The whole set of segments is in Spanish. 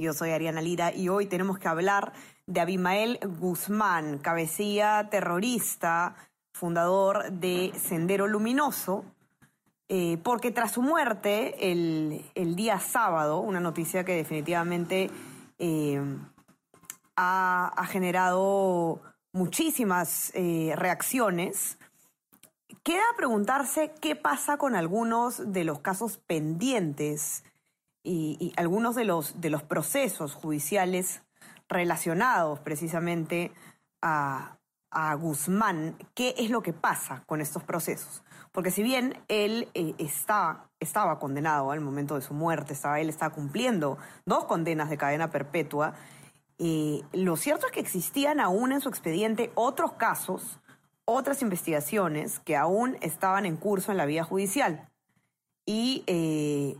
Yo soy Ariana Lira y hoy tenemos que hablar de Abimael Guzmán, cabecilla terrorista, fundador de Sendero Luminoso, eh, porque tras su muerte el, día sábado, una noticia que definitivamente eh, ha, generado muchísimas eh, reacciones, queda preguntarse qué pasa con algunos de los casos pendientes y, algunos de los, de los procesos judiciales relacionados precisamente a, Guzmán, qué es lo que pasa con estos procesos. Porque si bien él eh, estaba condenado al momento de su muerte, estaba, él estaba cumpliendo dos condenas de cadena perpetua, eh, lo cierto es que existían aún en su expediente otros casos, otras investigaciones que aún estaban en curso en la vía judicial. Y eh,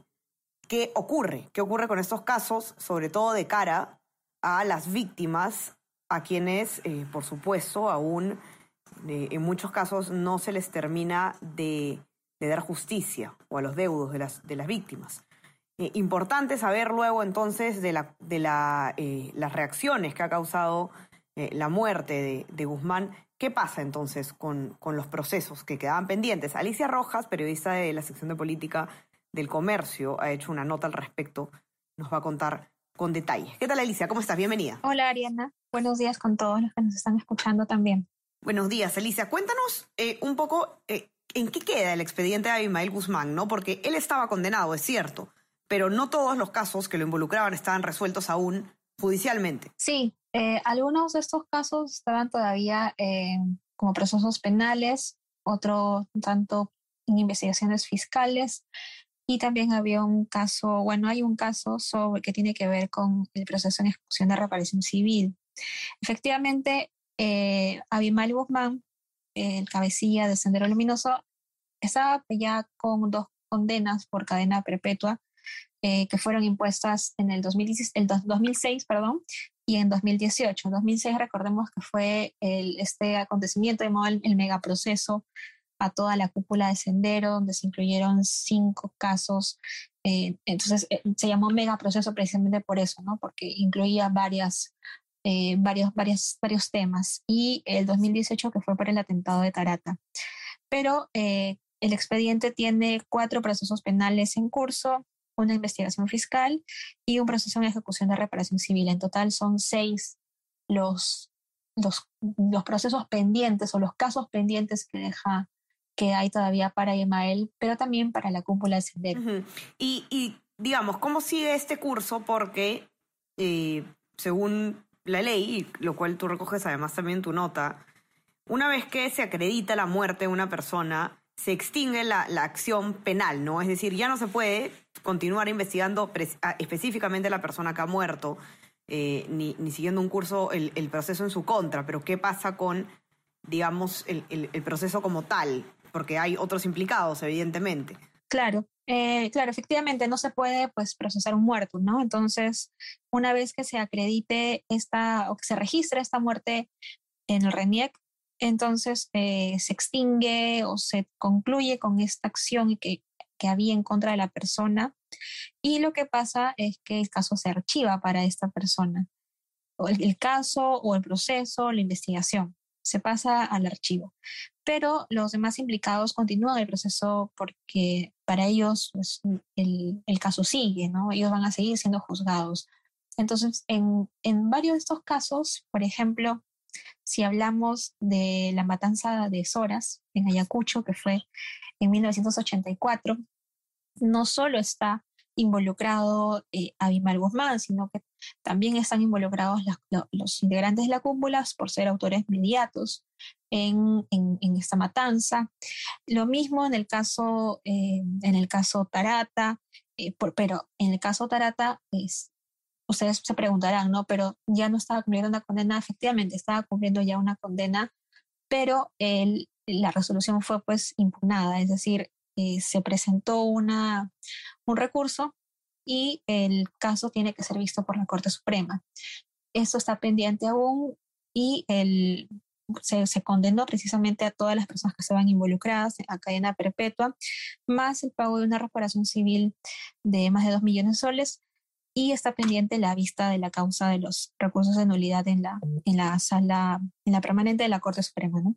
¿qué ocurre? ¿Qué ocurre con estos casos, sobre todo de cara a las víctimas, a quienes, eh, por supuesto, aún eh, en muchos casos no se les termina de, dar justicia o a los deudos de las, víctimas. Eh, importante saber luego entonces de, la, de la, las reacciones que ha causado la muerte de, Guzmán. ¿Qué pasa entonces con, con los procesos que quedaban pendientes? Alicia Rojas, periodista de la sección de política del comercio, ha hecho una nota al respecto. Nos va a contar con detalle. ¿Qué tal, Alicia? ¿Cómo estás? Bienvenida. Hola, Ariana. Buenos días con todos los que nos están escuchando también. Buenos días, Alicia. Cuéntanos eh, un poco eh, en qué queda el expediente de Abimael Guzmán, ¿no? Porque él estaba condenado, es cierto, pero no todos los casos que lo involucraban estaban resueltos aún judicialmente. Sí, eh, algunos de estos casos estaban todavía como procesos penales, otro tanto en investigaciones fiscales, y también había un caso, bueno, hay un caso sobre que tiene que ver con el proceso en ejecución de reparación civil. Efectivamente, eh, Abimael Guzmán, el cabecilla de Sendero Luminoso, estaba ya con dos condenas por cadena perpetua eh, que fueron impuestas en el, 2016, el 2006 perdón, y en 2018. En 2006 recordemos que fue este acontecimiento llamado el, el megaproceso a toda la cúpula de Sendero, donde se incluyeron cinco casos. Eh, entonces eh, se llamó mega proceso precisamente por eso, ¿no? Porque incluía varias, eh, varios, varios, temas. Y el 2018 que fue por el atentado de Tarata. Pero el expediente tiene cuatro procesos penales en curso, una investigación fiscal y un proceso en ejecución de reparación civil. En total son seis los, los, los procesos pendientes o los casos pendientes que deja que hay todavía para Emael, pero también para la cúpula de Sendero. y, digamos, ¿cómo sigue este curso? Porque eh, según la ley, lo cual tú recoges además también tu nota, una vez que se acredita la muerte de una persona, se extingue la, acción penal, ¿no? Es decir, ya no se puede continuar investigando específicamente a la persona que ha muerto, eh, ni, siguiendo un curso, el, proceso en su contra, pero ¿qué pasa con, digamos, el proceso como tal? Porque hay otros implicados, evidentemente. Claro, eh, claro, efectivamente no se puede pues procesar un muerto, ¿no? Entonces, una vez que se acredite esta o que se registre esta muerte en el RENIEC, entonces eh, se extingue o se concluye con esta acción que, que había en contra de la persona y lo que pasa es que el caso se archiva para esta persona, o el caso o el proceso, la investigación se pasa al archivo. Pero los demás implicados continúan el proceso porque para ellos pues, el, caso sigue, ¿no? Ellos van a seguir siendo juzgados. Entonces, en, en varios de estos casos, por ejemplo, si hablamos de la matanza de Soras en Ayacucho, que fue en 1984, no solo está involucrado eh, Guzmán, sino que también están involucrados los integrantes de la cúpula por ser autores inmediatos en, esta matanza. Lo mismo en el caso, eh, en el caso Tarata, eh, pero en el caso Tarata es, ustedes se preguntarán, ¿no? Pero ya no estaba cumpliendo una condena, efectivamente, estaba cumpliendo ya una condena pero la resolución fue pues impugnada, es decir, eh, se presentó una, un recurso y el caso tiene que ser visto por la Corte Suprema. Esto está pendiente aún y el, se, se, condenó precisamente a todas las personas que estaban involucradas a cadena perpetua, más el pago de una reparación civil de más de 2 millones de soles y está pendiente la vista de la causa de los recursos de nulidad en la, en la sala, en la permanente de la Corte Suprema. ¿no?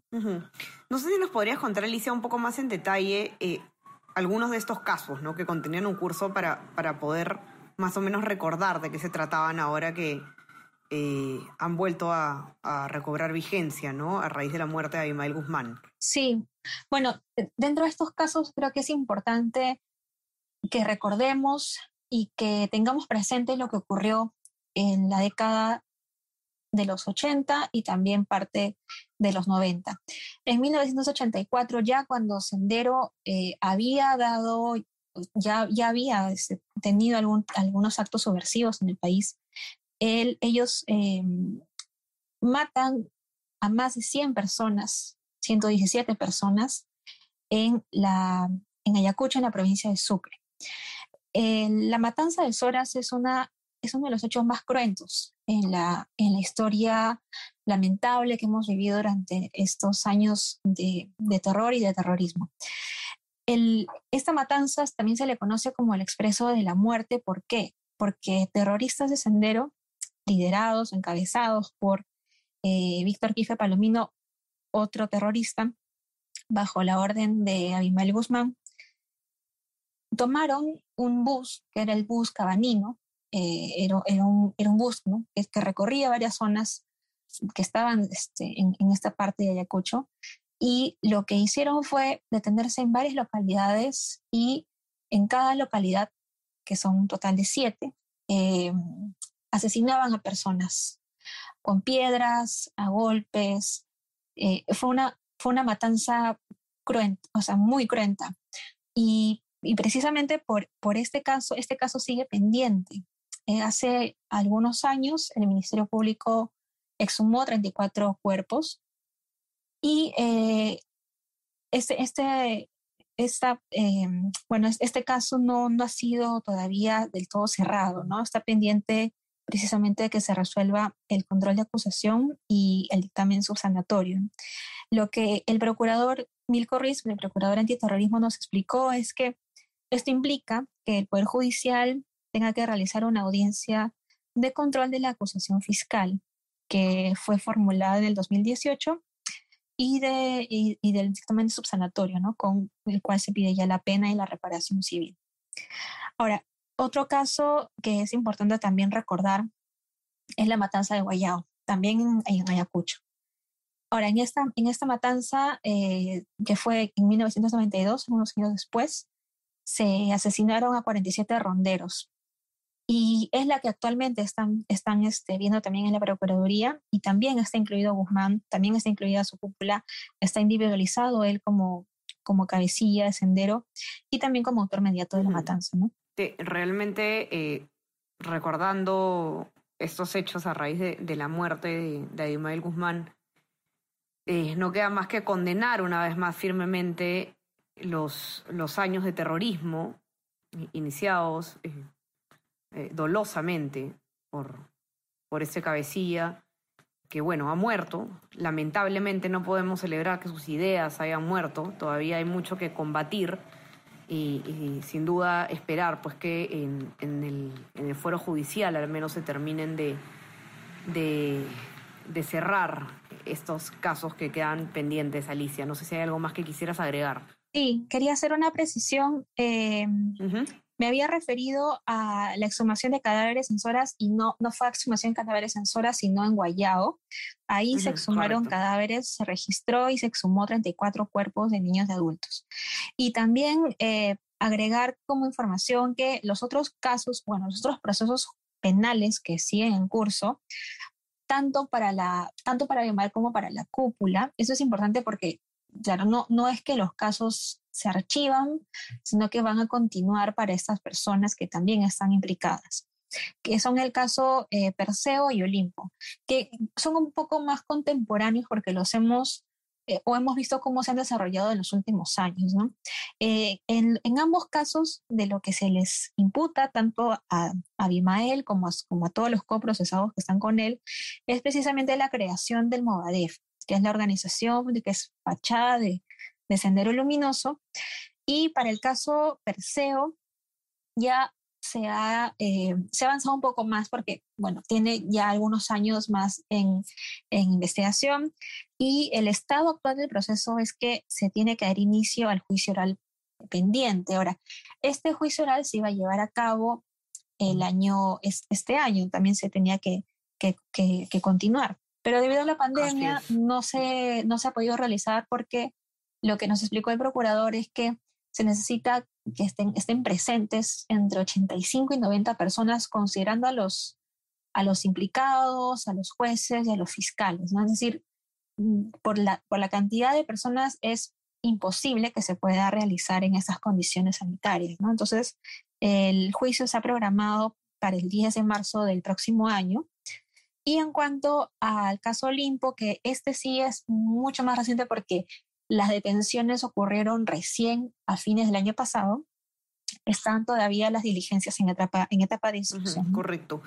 no sé si nos podrías contar, Alicia, un poco más en detalle eh, algunos de estos casos ¿no? que contenían un curso para, para poder más o menos recordar de qué se trataban ahora que, eh, han vuelto a, recobrar vigencia, ¿no? A raíz de la muerte de Abimael Guzmán. Sí, bueno, eh, dentro de estos casos creo que es importante que recordemos y que tengamos presente lo que ocurrió en la década de los 80 y también parte de los 90. En 1984, ya cuando Sendero eh, había dado, ya, ya había este, tenido algún, algunos actos subversivos en el país, ellos em, matan a más de 100 personas, 117 personas, en, la, en Ayacucho, en la provincia de Sucre. la matanza de Soras es, una, es uno de los hechos más cruentos en la, en la historia lamentable que hemos vivido durante estos años de, terror y de terrorismo. esta matanza también se le conoce como el expreso de la muerte. ¿Por qué? Porque terroristas de Sendero liderados, encabezados por eh, Víctor Quife Palomino, otro terrorista, bajo la orden de Abimael Guzmán, tomaron un bus, que era el bus cabanino, eh, era, un, bus que recorría varias zonas que estaban este, en, en, esta parte de Ayacucho, y lo que hicieron fue detenerse en varias localidades y en cada localidad, que son un total de siete, eh, asesinaban a personas con piedras, a golpes. Eh, fue, una, fue una matanza cruenta, o sea, muy cruenta. Y, precisamente por, por este caso, este caso sigue pendiente. Eh, hace algunos años el Ministerio Público exhumó 34 cuerpos y eh, este, este, esta, bueno, este caso no, no ha sido todavía del todo cerrado, ¿no? Está pendiente precisamente de que se resuelva el control de acusación y el dictamen subsanatorio. Lo que el procurador Milko Riz, el procurador antiterrorismo, nos explicó es que esto implica que el Poder Judicial tenga que realizar una audiencia de control de la acusación fiscal que fue formulada en el 2018 y, de, y, del dictamen subsanatorio, ¿no? con el cual se pide ya la pena y la reparación civil. Ahora, otro caso que es importante también recordar es la matanza de Guayao, también en, Ayacucho. Ahora, en esta, en esta matanza, eh, que fue en 1992, unos años después, se asesinaron a 47 ronderos. Y es la que actualmente están, están este, viendo también en la Procuraduría y también está incluido Guzmán, también está incluida su cúpula, está individualizado él como, como cabecilla de sendero y también como autor mediato de la matanza. ¿no? realmente eh, recordando estos hechos a raíz de, la muerte de, de Guzmán, eh, no queda más que condenar una vez más firmemente los, los años de terrorismo iniciados eh, dolosamente por, por ese cabecilla que, bueno, ha muerto. Lamentablemente no podemos celebrar que sus ideas hayan muerto, todavía hay mucho que combatir y, sin duda esperar pues que en, en, el, en, el, fuero judicial al menos se terminen de, de, de, cerrar estos casos que quedan pendientes, Alicia. No sé si hay algo más que quisieras agregar. Sí, quería hacer una precisión. Eh, me había referido a la exhumación de cadáveres en Soras y no, no fue exhumación de cadáveres en Soras, sino en Guayao. Ahí se exhumaron cadáveres, se registró y se exhumó 34 cuerpos de niños y adultos. Y también eh, agregar como información que los otros casos, bueno, los otros procesos penales que siguen en curso, tanto para la tanto para como para la cúpula, eso es importante porque claro, no, no es que los casos se archivan, sino que van a continuar para estas personas que también están implicadas, que son el caso eh, Perseo y Olimpo, que son un poco más contemporáneos porque los hemos eh, o hemos visto cómo se han desarrollado en los últimos años. Eh, en, ambos casos, de lo que se les imputa tanto a, a Abimael como a, como a todos los coprocesados que están con él, es precisamente la creación del Movadef, que es la organización que es fachada de, de Sendero Luminoso. Y para el caso Perseo, ya se ha, eh, se ha avanzado un poco más porque, bueno, tiene ya algunos años más en, en, investigación y el estado actual del proceso es que se tiene que dar inicio al juicio oral pendiente. Ahora, este juicio oral se iba a llevar a cabo el año, este año, también se tenía que, que, que, que continuar. Pero debido a la pandemia no se, no se ha podido realizar porque lo que nos explicó el procurador es que se necesita que estén, estén presentes entre 85 y 90 personas, considerando a los, a los implicados, a los jueces y a los fiscales. ¿no? Es decir, mm, por la, por la cantidad de personas es imposible que se pueda realizar en esas condiciones sanitarias. ¿no? Entonces, el juicio se ha programado para el 10 de marzo del próximo año. Y en cuanto al caso Olimpo, que este sí es mucho más reciente porque las detenciones ocurrieron recién a fines del año pasado. Están todavía las diligencias en etapa, en etapa de instrucción. correcto.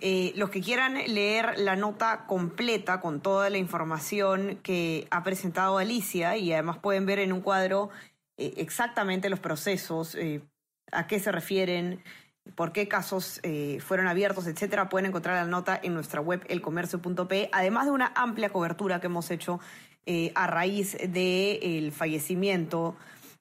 Eh, los que quieran leer la nota completa con toda la información que ha presentado Alicia y además pueden ver en un cuadro eh, exactamente los procesos, eh, a qué se refieren, por qué casos eh, fueron abiertos, etcétera, pueden encontrar la nota en nuestra web elcomercio.p, además de una amplia cobertura que hemos hecho eh, a raíz del fallecimiento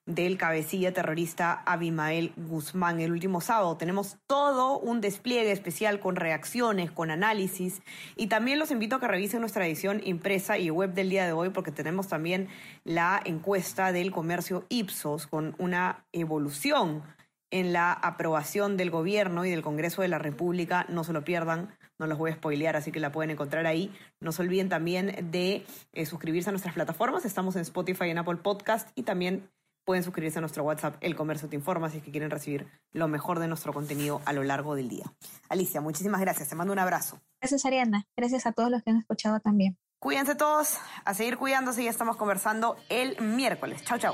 del cabecilla terrorista Abimael Guzmán el último sábado. Tenemos todo un despliegue especial con reacciones, con análisis y también los invito a que revisen nuestra edición impresa y web del día de hoy porque tenemos también la encuesta del comercio Ipsos con una evolución en la aprobación del gobierno y del Congreso de la República. No se lo pierdan, no los voy a spoilear, así que la pueden encontrar ahí. No se olviden también de eh, suscribirse a nuestras plataformas. Estamos en Spotify y en Apple Podcast y también pueden suscribirse a nuestro WhatsApp El Comercio Te Informa si es que quieren recibir lo mejor de nuestro contenido a lo largo del día. Alicia, muchísimas gracias. Te mando un abrazo. Gracias, Ariana. Gracias a todos los que han escuchado también. Cuídense todos, a seguir cuidándose y ya estamos conversando el miércoles. Chao, chao.